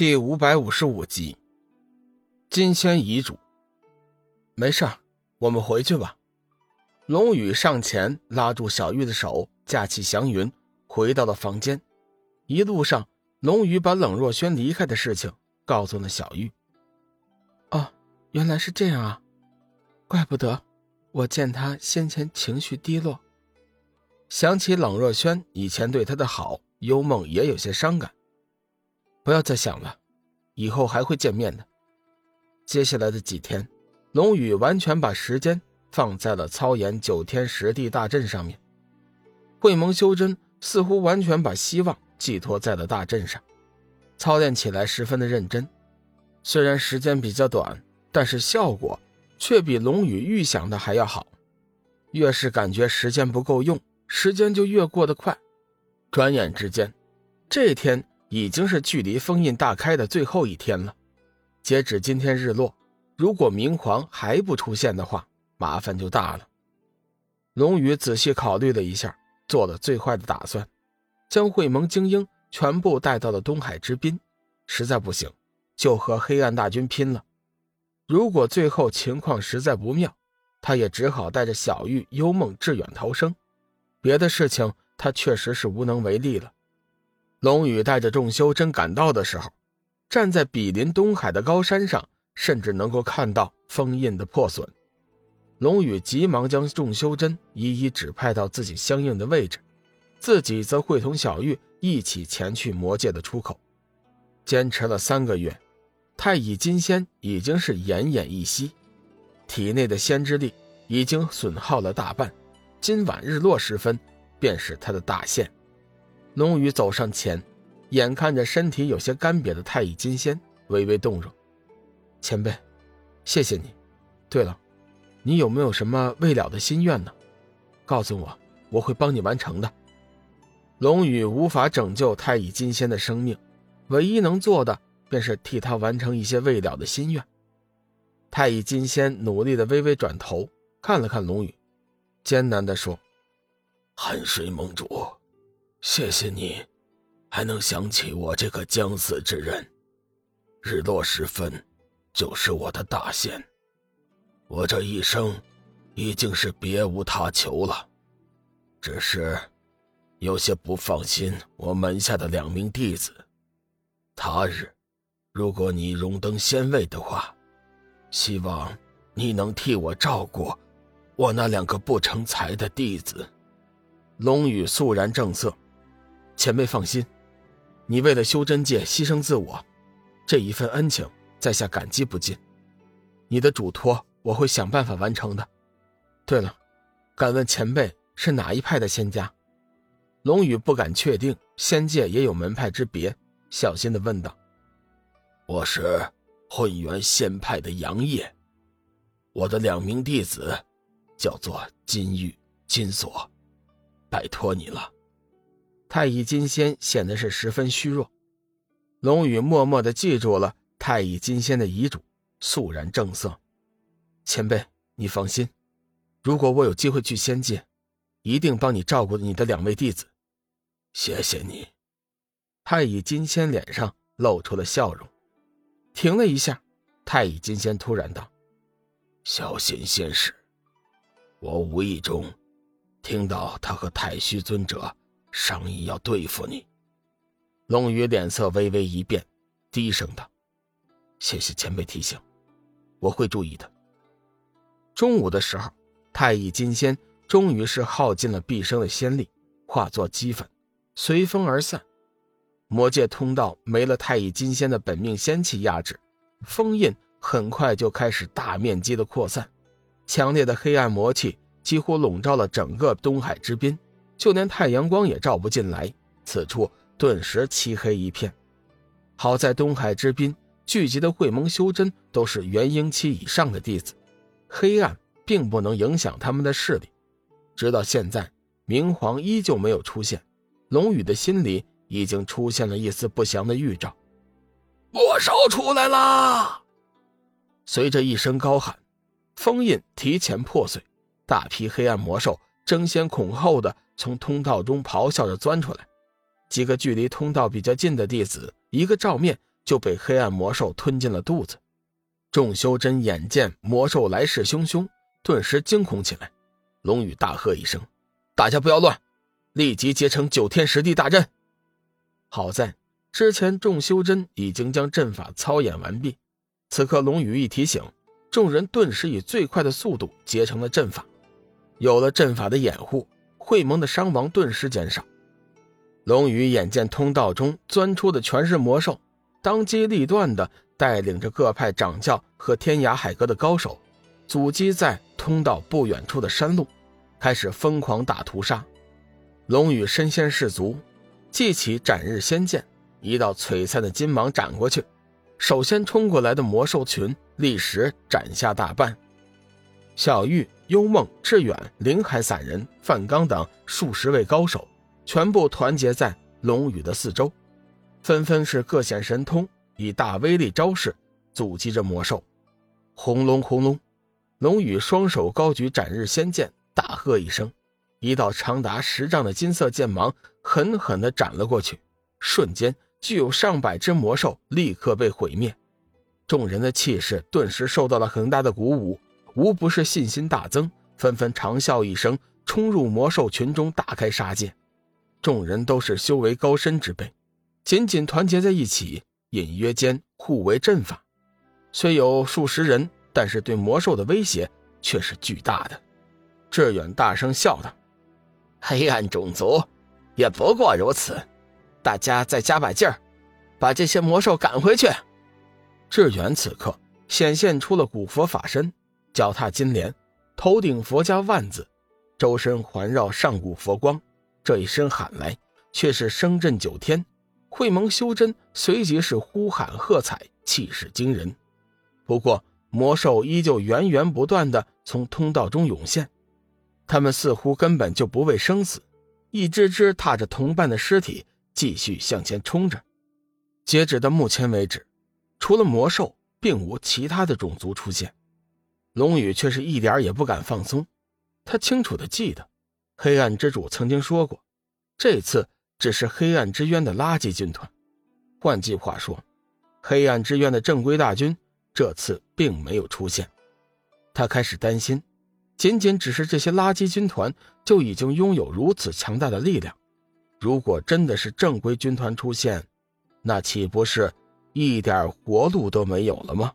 第五百五十五集，金仙遗嘱。没事儿我们回去吧。龙宇上前拉住小玉的手，架起祥云，回到了房间。一路上，龙宇把冷若萱离开的事情告诉了小玉。哦，原来是这样啊，怪不得我见他先前情绪低落。想起冷若萱以前对他的好，幽梦也有些伤感。不要再想了，以后还会见面的。接下来的几天，龙宇完全把时间放在了操演九天十地大阵上面。会盟修真似乎完全把希望寄托在了大阵上，操练起来十分的认真。虽然时间比较短，但是效果却比龙宇预想的还要好。越是感觉时间不够用，时间就越过得快。转眼之间，这天。已经是距离封印大开的最后一天了。截止今天日落，如果明皇还不出现的话，麻烦就大了。龙宇仔细考虑了一下，做了最坏的打算，将会盟精英全部带到了东海之滨。实在不行，就和黑暗大军拼了。如果最后情况实在不妙，他也只好带着小玉、幽梦致远逃生。别的事情，他确实是无能为力了。龙宇带着众修真赶到的时候，站在比邻东海的高山上，甚至能够看到封印的破损。龙宇急忙将众修真一一指派到自己相应的位置，自己则会同小玉一起前去魔界的出口。坚持了三个月，太乙金仙已经是奄奄一息，体内的仙之力已经损耗了大半。今晚日落时分，便是他的大限。龙宇走上前，眼看着身体有些干瘪的太乙金仙，微微动容：“前辈，谢谢你。对了，你有没有什么未了的心愿呢？告诉我，我会帮你完成的。”龙宇无法拯救太乙金仙的生命，唯一能做的便是替他完成一些未了的心愿。太乙金仙努力的微微转头看了看龙宇，艰难的说：“寒水盟主。”谢谢你，还能想起我这个将死之人。日落时分，就是我的大限。我这一生，已经是别无他求了。只是，有些不放心我门下的两名弟子。他日，如果你荣登仙位的话，希望你能替我照顾我那两个不成才的弟子。龙宇肃然正色。前辈放心，你为了修真界牺牲自我，这一份恩情在下感激不尽。你的嘱托我会想办法完成的。对了，敢问前辈是哪一派的仙家？龙宇不敢确定仙界也有门派之别，小心的问道：“我是混元仙派的杨业，我的两名弟子叫做金玉、金锁，拜托你了。”太乙金仙显得是十分虚弱，龙宇默默的记住了太乙金仙的遗嘱，肃然正色：“前辈，你放心，如果我有机会去仙界，一定帮你照顾你的两位弟子。”谢谢你。太乙金仙脸上露出了笑容，停了一下，太乙金仙突然道：“小心仙使，我无意中听到他和太虚尊者。”商议要对付你，龙宇脸色微微一变，低声道：“谢谢前辈提醒，我会注意的。”中午的时候，太乙金仙终于是耗尽了毕生的仙力，化作齑粉，随风而散。魔界通道没了太乙金仙的本命仙气压制，封印很快就开始大面积的扩散，强烈的黑暗魔气几乎笼罩了整个东海之滨。就连太阳光也照不进来，此处顿时漆黑一片。好在东海之滨聚集的会盟修真都是元婴期以上的弟子，黑暗并不能影响他们的势力。直到现在，明皇依旧没有出现，龙宇的心里已经出现了一丝不祥的预兆。魔兽出来啦！随着一声高喊，封印提前破碎，大批黑暗魔兽争先恐后的。从通道中咆哮着钻出来，几个距离通道比较近的弟子，一个照面就被黑暗魔兽吞进了肚子。众修真眼见魔兽来势汹汹，顿时惊恐起来。龙宇大喝一声：“大家不要乱，立即结成九天十地大阵！”好在之前众修真已经将阵法操演完毕，此刻龙宇一提醒，众人顿时以最快的速度结成了阵法。有了阵法的掩护，会盟的伤亡顿时减少。龙宇眼见通道中钻出的全是魔兽，当机立断的。带领着各派掌教和天涯海阁的高手，阻击在通道不远处的山路，开始疯狂大屠杀。龙宇身先士卒，记起斩日仙剑，一道璀璨的金芒斩过去，首先冲过来的魔兽群立时斩下大半。小玉、幽梦、志远、林海散人、范刚等数十位高手，全部团结在龙宇的四周，纷纷是各显神通。以大威力招式阻击着魔兽，轰隆轰隆，龙宇双手高举斩日仙剑，大喝一声，一道长达十丈的金色剑芒狠狠地斩了过去，瞬间具有上百只魔兽立刻被毁灭，众人的气势顿时受到了很大的鼓舞，无不是信心大增，纷纷长啸一声，冲入魔兽群中大开杀戒。众人都是修为高深之辈，紧紧团结在一起。隐约间互为阵法，虽有数十人，但是对魔兽的威胁却是巨大的。志远大声笑道：“黑暗种族也不过如此，大家再加把劲儿，把这些魔兽赶回去。”志远此刻显现出了古佛法身，脚踏金莲，头顶佛家万字，周身环绕上古佛光。这一声喊来，却是声震九天。会盟修真随即是呼喊喝彩，气势惊人。不过魔兽依旧源源不断的从通道中涌现，他们似乎根本就不畏生死，一只只踏着同伴的尸体继续向前冲着。截止到目前为止，除了魔兽，并无其他的种族出现。龙宇却是一点也不敢放松，他清楚的记得，黑暗之主曾经说过，这次。只是黑暗之渊的垃圾军团，换句话说，黑暗之渊的正规大军这次并没有出现。他开始担心，仅仅只是这些垃圾军团就已经拥有如此强大的力量，如果真的是正规军团出现，那岂不是一点活路都没有了吗？